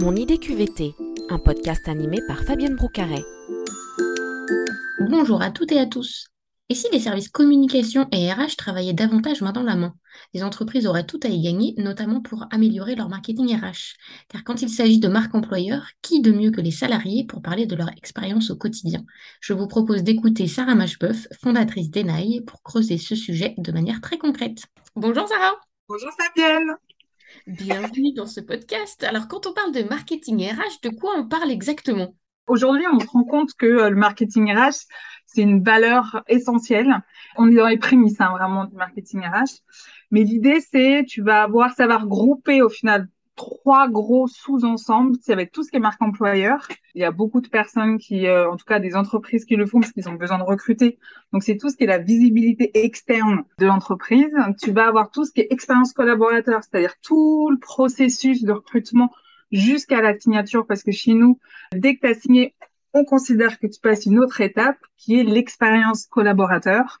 Mon idée QVT, un podcast animé par Fabienne Broucaret. Bonjour à toutes et à tous. Et si les services communication et RH travaillaient davantage main dans la main Les entreprises auraient tout à y gagner, notamment pour améliorer leur marketing RH. Car quand il s'agit de marque employeur, qui de mieux que les salariés pour parler de leur expérience au quotidien? Je vous propose d'écouter Sarah Machbeuf, fondatrice d'Enaï, pour creuser ce sujet de manière très concrète. Bonjour Sarah Bonjour Fabienne Bienvenue dans ce podcast. Alors, quand on parle de marketing RH, de quoi on parle exactement? Aujourd'hui, on se rend compte que euh, le marketing RH, c'est une valeur essentielle. On est dans les prémices hein, vraiment du marketing RH. Mais l'idée, c'est tu vas avoir, ça va regrouper au final trois gros sous-ensembles. C'est avec tout ce qui est marque employeur. Il y a beaucoup de personnes qui, euh, en tout cas des entreprises qui le font parce qu'ils ont besoin de recruter. Donc c'est tout ce qui est la visibilité externe de l'entreprise. Tu vas avoir tout ce qui est expérience collaborateur, c'est-à-dire tout le processus de recrutement jusqu'à la signature parce que chez nous, dès que tu as signé, on considère que tu passes une autre étape qui est l'expérience collaborateur.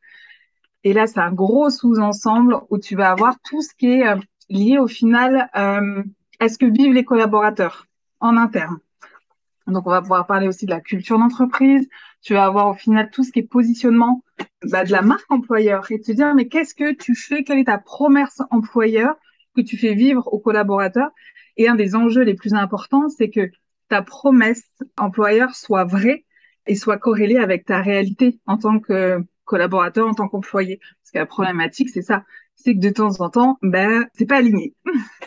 Et là, c'est un gros sous-ensemble où tu vas avoir tout ce qui est euh, lié au final euh, à ce que vivent les collaborateurs en interne? Donc, on va pouvoir parler aussi de la culture d'entreprise. Tu vas avoir au final tout ce qui est positionnement bah, de la marque employeur et te dire, mais qu'est-ce que tu fais? Quelle est ta promesse employeur que tu fais vivre aux collaborateurs? Et un des enjeux les plus importants, c'est que ta promesse employeur soit vraie et soit corrélée avec ta réalité en tant que collaborateur, en tant qu'employé. Parce que la problématique, c'est ça, c'est que de temps en temps, ben, c'est pas aligné.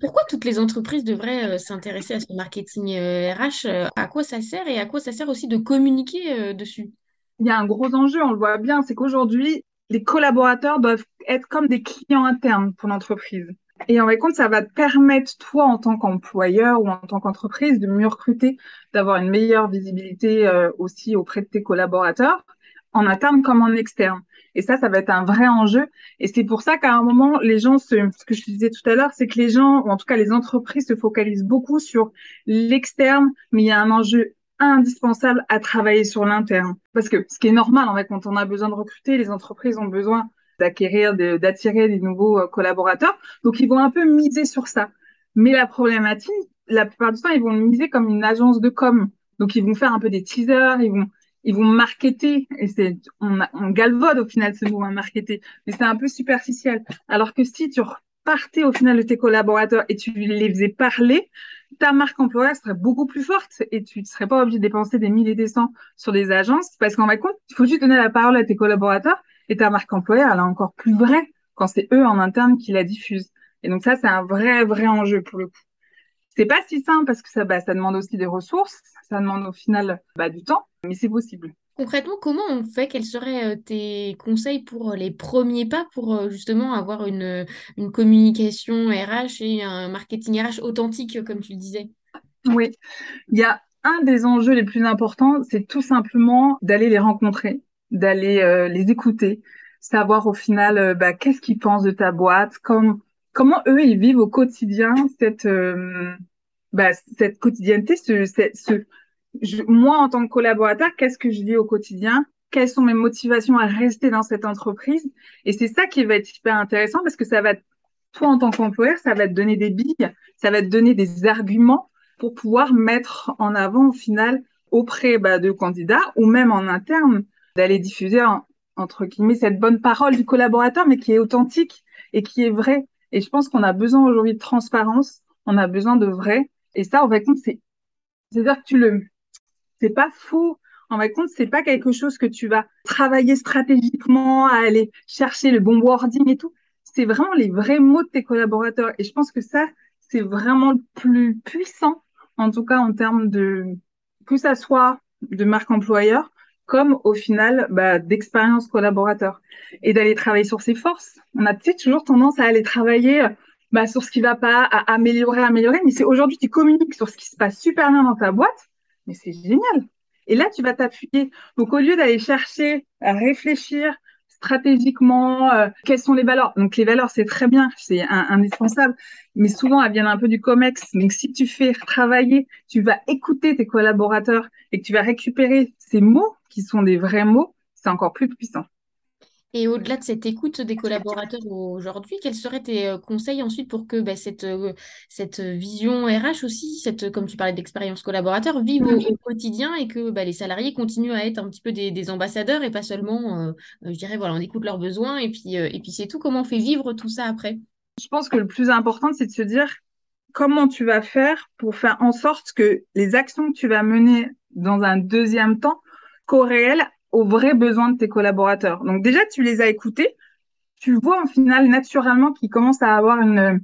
Pourquoi toutes les entreprises devraient euh, s'intéresser à ce marketing RH euh, À quoi ça sert et à quoi ça sert aussi de communiquer euh, dessus? Il y a un gros enjeu, on le voit bien, c'est qu'aujourd'hui, les collaborateurs doivent être comme des clients internes pour l'entreprise. Et en compte, ça va te permettre, toi, en tant qu'employeur ou en tant qu'entreprise, de mieux recruter, d'avoir une meilleure visibilité aussi auprès de tes collaborateurs, en interne comme en externe. Et ça, ça va être un vrai enjeu. Et c'est pour ça qu'à un moment, les gens, se, ce que je disais tout à l'heure, c'est que les gens, ou en tout cas les entreprises, se focalisent beaucoup sur l'externe, mais il y a un enjeu indispensable à travailler sur l'interne. Parce que ce qui est normal, en fait, quand on a besoin de recruter, les entreprises ont besoin d'acquérir, d'attirer des nouveaux euh, collaborateurs. Donc, ils vont un peu miser sur ça. Mais la problématique, la plupart du temps, ils vont miser comme une agence de com. Donc, ils vont faire un peu des teasers, ils vont ils vont marketer et c'est on, on galvaude au final ce mot hein, marketer mais c'est un peu superficiel. Alors que si tu repartais au final de tes collaborateurs et tu les faisais parler ta marque employeur serait beaucoup plus forte et tu ne serais pas obligé de dépenser des milliers et des cents sur des agences parce qu'en fin compte il faut juste donner la parole à tes collaborateurs et ta marque employeur elle est encore plus vraie quand c'est eux en interne qui la diffusent. Et donc ça c'est un vrai vrai enjeu pour le coup c'est pas si simple parce que ça, bah, ça demande aussi des ressources, ça demande au final bah, du temps, mais c'est possible. Concrètement, comment on fait? Quels seraient euh, tes conseils pour euh, les premiers pas pour euh, justement avoir une, une communication RH et un marketing RH authentique, comme tu le disais? Oui, il y a un des enjeux les plus importants, c'est tout simplement d'aller les rencontrer, d'aller les écouter, savoir au final bah, qu'est-ce qu'ils pensent de ta boîte, comme comment eux ils vivent au quotidien cette euh, bah, cette quotidienneté ce, moi en tant que collaborateur qu'est-ce que je vis au quotidien? Quelles sont mes motivations à rester dans cette entreprise? Et c'est ça qui va être hyper intéressant parce que ça va toi en tant qu'employeur ça va te donner des billes ça va te donner des arguments pour pouvoir mettre en avant au final auprès bah, de candidats ou même en interne d'aller diffuser entre guillemets cette bonne parole du collaborateur mais qui est authentique et qui est vraie et je pense qu'on a besoin aujourd'hui de transparence, on a besoin de vrai. Et ça, en fait, compte, c'est, c'est-à-dire que tu le, c'est pas faux. En fait, compte, c'est pas quelque chose que tu vas travailler stratégiquement à aller chercher le bon wording et tout. C'est vraiment les vrais mots de tes collaborateurs. Et je pense que ça, c'est vraiment le plus puissant, en tout cas en termes de, que ça soit de marque employeur, comme au final bah, d'expérience collaborateur et d'aller travailler sur ses forces. On a peut-être toujours tendance à aller travailler bah, sur ce qui va pas, à améliorer, améliorer, mais c'est aujourd'hui tu communiques sur ce qui se passe super bien dans ta boîte, mais c'est génial. Et là, tu vas t'appuyer. Donc, au lieu d'aller chercher à réfléchir stratégiquement, euh, quelles sont les valeurs? Donc, les valeurs, c'est très bien, c'est indispensable, mais souvent, elles viennent un peu du COMEX. Donc, si tu fais travailler, tu vas écouter tes collaborateurs et que tu vas récupérer ces mots qui sont des vrais mots, c'est encore plus puissant. Et au-delà de cette écoute des collaborateurs aujourd'hui, quels seraient tes euh, conseils ensuite pour que bah, cette, euh, cette vision RH aussi, cette, comme tu parlais d'expérience collaborateur, vive au, quotidien et que bah, les salariés continuent à être un petit peu des, ambassadeurs et pas seulement, euh, je dirais, voilà, on écoute leurs besoins et puis, puis c'est tout. Comment on fait vivre tout ça après? Je pense que le plus important, c'est de se dire comment tu vas faire pour faire en sorte que les actions que tu vas mener dans un deuxième temps corrèlent aux vrais besoins de tes collaborateurs. Donc déjà, tu les as écoutés, tu vois au final naturellement qu'ils commencent à avoir une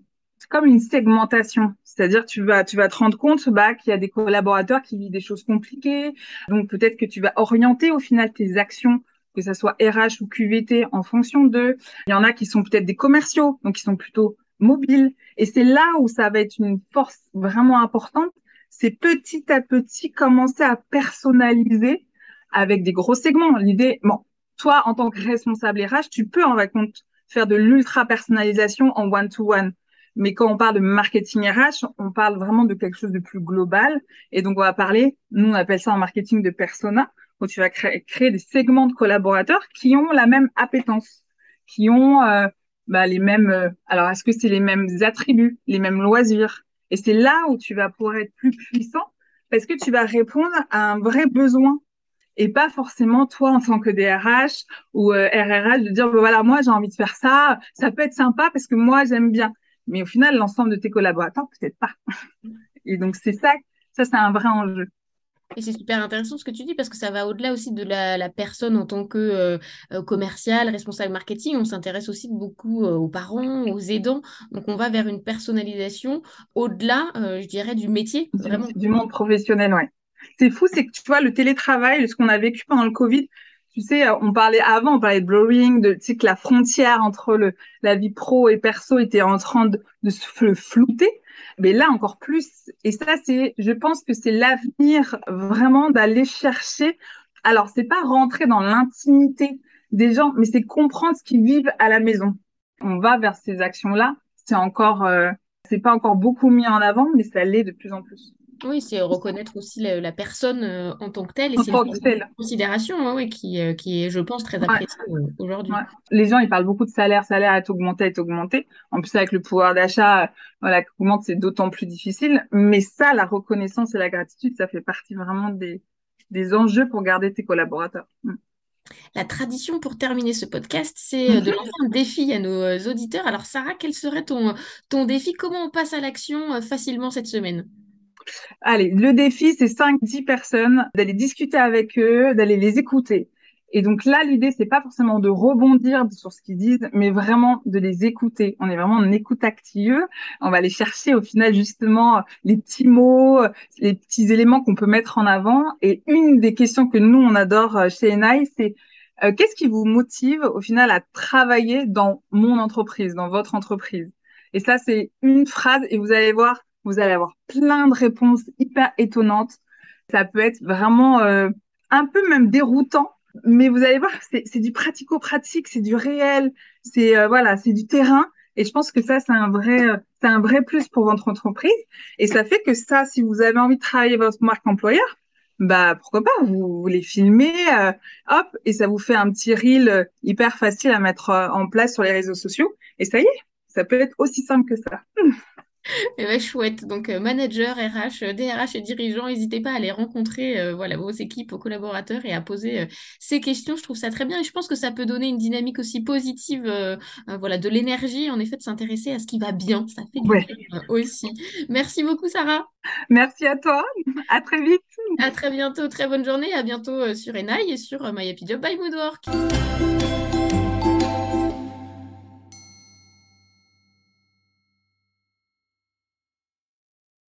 comme une segmentation, c'est-à-dire tu vas tu vas te rendre compte bah qu'il y a des collaborateurs qui vivent des choses compliquées, donc peut-être que tu vas orienter au final tes actions que ça soit RH ou QVT en fonction d'eux. Il y en a qui sont peut-être des commerciaux, donc qui sont plutôt mobiles. Et c'est là où ça va être une force vraiment importante, c'est petit à petit commencer à personnaliser avec des gros segments. L'idée, bon, toi, en tant que responsable RH, tu peux en compte faire de l'ultra personnalisation en one-to-one. Mais quand on parle de marketing RH, on parle vraiment de quelque chose de plus global. Et donc, on va parler, nous, on appelle ça en marketing de persona, où tu vas créer, créer des segments de collaborateurs qui ont la même appétence, qui ont euh, bah, les mêmes. Euh, alors, est-ce que c'est les mêmes attributs, les mêmes loisirs? Et c'est là où tu vas pouvoir être plus puissant parce que tu vas répondre à un vrai besoin et pas forcément toi en tant que DRH ou euh, RRH de dire bah, voilà moi j'ai envie de faire ça, ça peut être sympa parce que moi j'aime bien. Mais au final l'ensemble de tes collaborateurs peut-être pas. Et donc c'est ça, ça c'est un vrai enjeu. Et c'est super intéressant ce que tu dis parce que ça va au-delà aussi de la, personne en tant que euh, euh, commercial, responsable marketing. On s'intéresse aussi beaucoup aux parents, aux aidants. Donc on va vers une personnalisation au-delà, je dirais, du métier. Vraiment. Du monde professionnel, ouais c'est fou, c'est que tu vois, le télétravail, ce qu'on a vécu pendant le Covid, tu sais, euh, on parlait avant, on parlait de blurring, de, tu sais, que la frontière entre le, la vie pro et perso était en train de, de se flouter. Mais là, encore plus. Et ça, c'est, je pense que c'est l'avenir vraiment d'aller chercher. Alors, c'est pas rentrer dans l'intimité des gens, mais c'est comprendre ce qu'ils vivent à la maison. On va vers ces actions-là. C'est encore, euh, c'est pas encore beaucoup mis en avant, mais ça l'est de plus en plus. Oui, c'est reconnaître aussi la, personne euh, en tant que telle. Et c'est une considération hein, oui, qui, euh, qui est, je pense, très appréciée euh, aujourd'hui. Les gens, ils parlent beaucoup de salaire, salaire est augmenté, est augmenté. En plus, avec le pouvoir d'achat, voilà, qui augmente, c'est d'autant plus difficile. Mais ça, la reconnaissance et la gratitude, ça fait partie vraiment des, des enjeux pour garder tes collaborateurs. Mm. La tradition pour terminer ce podcast, c'est de lancer un défi à nos auditeurs. Alors, Sarah, quel serait ton, ton défi? Comment on passe à l'action facilement cette semaine? Allez, le défi, c'est 5-10 personnes, d'aller discuter avec eux, d'aller les écouter. Et donc là, l'idée, c'est pas forcément de rebondir sur ce qu'ils disent, mais vraiment de les écouter. On est vraiment en écoute active. On va aller chercher au final justement les petits mots, les petits éléments qu'on peut mettre en avant. Et une des questions que nous, on adore chez Enai, c'est euh, qu'est-ce qui vous motive au final à travailler dans mon entreprise, dans votre entreprise? Et ça, c'est une phrase et vous allez voir, vous allez avoir plein de réponses hyper étonnantes. Ça peut être vraiment euh, un peu même déroutant, mais vous allez voir, c'est du pratico-pratique, c'est du réel, c'est euh, voilà, c'est du terrain. Et je pense que ça, c'est un vrai, euh, c'est un vrai plus pour votre entreprise. Et ça fait que ça, si vous avez envie de travailler votre marque employeur, bah pourquoi pas, vous, les filmez, hop, et ça vous fait un petit reel hyper facile à mettre en place sur les réseaux sociaux. Et ça y est, ça peut être aussi simple que ça. Eh ben, chouette. Donc, euh, manager, RH, DRH et dirigeants, n'hésitez pas à aller rencontrer euh, voilà, vos équipes, vos collaborateurs et à poser euh, ces questions. Je trouve ça très bien et je pense que ça peut donner une dynamique aussi positive, voilà, de l'énergie, en effet, de s'intéresser à ce qui va bien. Ça fait du bien aussi. Merci beaucoup, Sarah. Merci à toi. À très vite. À très bientôt. Très bonne journée. À bientôt sur Enai et sur My Happy Job by Moodwork.